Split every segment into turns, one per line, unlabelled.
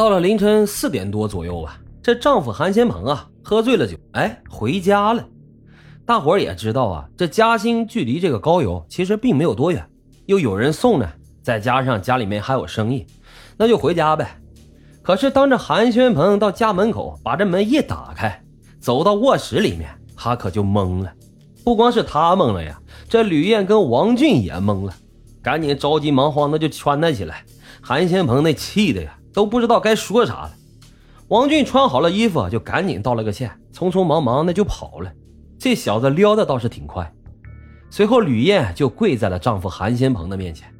到了凌晨四点多左右吧，这丈夫韩先鹏啊喝醉了酒，哎，回家了。大伙儿也知道啊，这嘉兴距离这个高邮其实并没有多远，又有人送呢，再加上家里面还有生意，那就回家呗。可是当这韩先鹏到家门口把这门一打开，走到卧室里面，他可就懵了。不光是他懵了呀，这吕燕跟王俊也懵了，赶紧着急忙慌的就穿戴起来。韩先鹏那气的呀。都不知道该说啥了。王俊穿好了衣服，就赶紧道了个歉，匆匆忙忙的就跑了。这小子撩的倒是挺快。随后，吕燕就跪在了丈夫韩先鹏的面前：“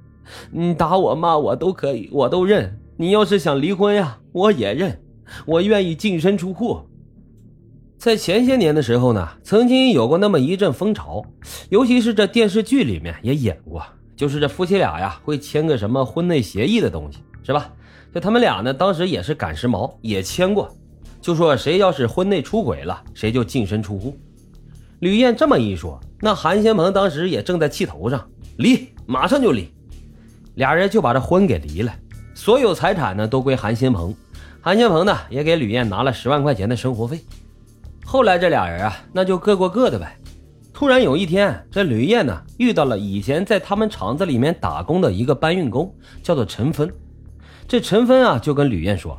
你打我骂我都可以，我都认。你要是想离婚呀，我也认，我愿意净身出户。”在前些年的时候呢，曾经有过那么一阵风潮，尤其是这电视剧里面也演过，就是这夫妻俩呀会签个什么婚内协议的东西，是吧？就他们俩呢，当时也是赶时髦，也签过，就说谁要是婚内出轨了，谁就净身出户。吕燕这么一说，那韩先鹏当时也正在气头上，离，马上就离。俩人就把这婚给离了，所有财产呢都归韩先鹏，韩先鹏呢也给吕燕拿了十万块钱的生活费。后来这俩人啊，那就各过各的呗。突然有一天，这吕燕呢遇到了以前在他们厂子里面打工的一个搬运工，叫做陈芬。这陈芬啊，就跟吕燕说：“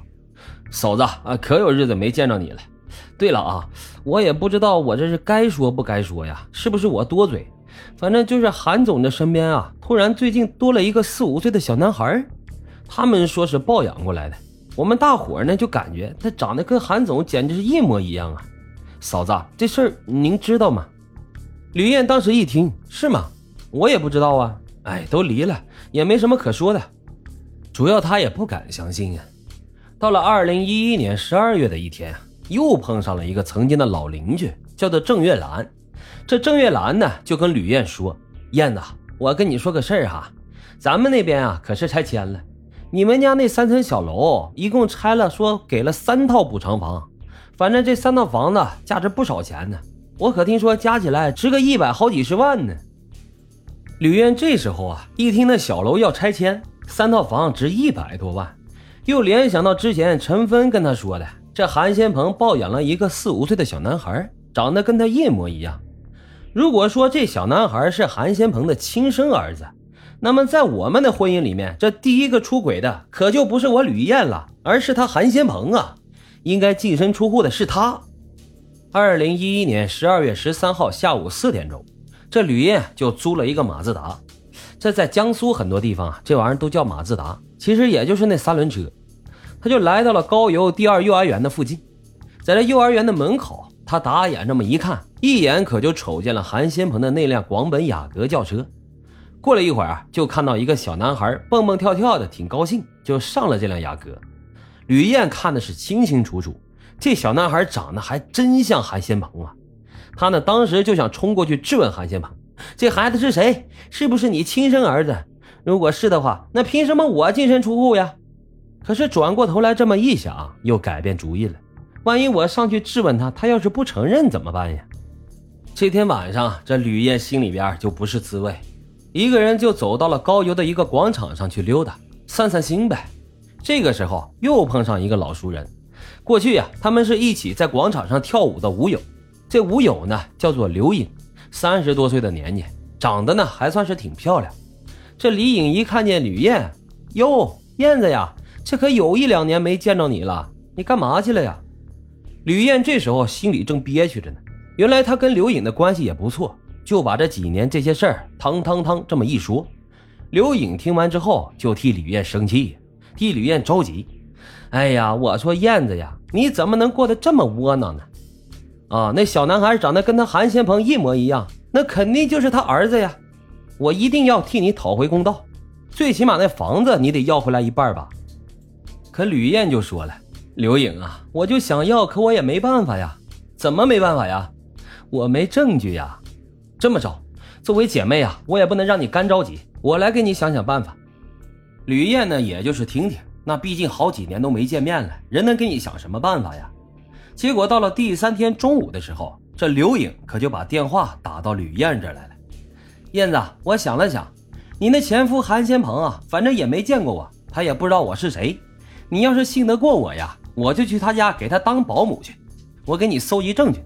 嫂子啊，可有日子没见着你了。对了啊，我也不知道我这是该说不该说呀，是不是我多嘴？反正就是韩总的身边啊，突然最近多了一个四五岁的小男孩，他们说是抱养过来的。我们大伙呢就感觉他长得跟韩总简直是一模一样啊。嫂子，这事儿您知道吗？”吕燕当时一听，是吗？我也不知道啊。哎，都离了，也没什么可说的。主要他也不敢相信呀。到了二零一一年十二月的一天，又碰上了一个曾经的老邻居，叫做郑月兰。这郑月兰呢，就跟吕燕说：“燕子，我跟你说个事儿哈，咱们那边啊可是拆迁了，你们家那三层小楼一共拆了，说给了三套补偿房，反正这三套房子价值不少钱呢。我可听说加起来值个一百好几十万呢。”吕燕这时候啊，一听那小楼要拆迁。三套房值一百多万，又联想到之前陈芬跟他说的，这韩先鹏抱养了一个四五岁的小男孩，长得跟他一模一样。如果说这小男孩是韩先鹏的亲生儿子，那么在我们的婚姻里面，这第一个出轨的可就不是我吕燕了，而是他韩先鹏啊！应该净身出户的是他。二零一一年十二月十三号下午四点钟，这吕燕就租了一个马自达。这在江苏很多地方啊，这玩意儿都叫马自达，其实也就是那三轮车。他就来到了高邮第二幼儿园的附近，在这幼儿园的门口，他打眼这么一看，一眼可就瞅见了韩先鹏的那辆广本雅阁轿车。过了一会儿啊，就看到一个小男孩蹦蹦跳跳的，挺高兴，就上了这辆雅阁。吕燕看的是清清楚楚，这小男孩长得还真像韩先鹏啊。他呢，当时就想冲过去质问韩先鹏。这孩子是谁？是不是你亲生儿子？如果是的话，那凭什么我净身出户呀？可是转过头来这么一想，又改变主意了。万一我上去质问他，他要是不承认怎么办呀？这天晚上，这吕燕心里边就不是滋味，一个人就走到了高邮的一个广场上去溜达，散散心呗。这个时候又碰上一个老熟人，过去呀，他们是一起在广场上跳舞的舞友。这舞友呢，叫做刘颖。三十多岁的年纪，长得呢还算是挺漂亮。这李颖一看见吕燕，哟，燕子呀，这可有一两年没见着你了，你干嘛去了呀？吕燕这时候心里正憋屈着呢。原来她跟刘颖的关系也不错，就把这几年这些事儿，汤汤汤这么一说。刘颖听完之后，就替吕燕生气，替吕燕着急。哎呀，我说燕子呀，你怎么能过得这么窝囊呢？啊，那小男孩长得跟他韩先鹏一模一样，那肯定就是他儿子呀！我一定要替你讨回公道，最起码那房子你得要回来一半吧。可吕燕就说了：“刘颖啊，我就想要，可我也没办法呀。怎么没办法呀？我没证据呀。这么着，作为姐妹啊，我也不能让你干着急，我来给你想想办法。”吕燕呢，也就是听听，那毕竟好几年都没见面了，人能给你想什么办法呀？结果到了第三天中午的时候，这刘颖可就把电话打到吕燕这来了。燕子，我想了想，你那前夫韩先鹏啊，反正也没见过我，他也不知道我是谁。你要是信得过我呀，我就去他家给他当保姆去，我给你搜集证据，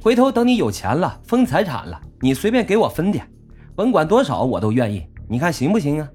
回头等你有钱了，分财产了，你随便给我分点，甭管多少我都愿意，你看行不行啊？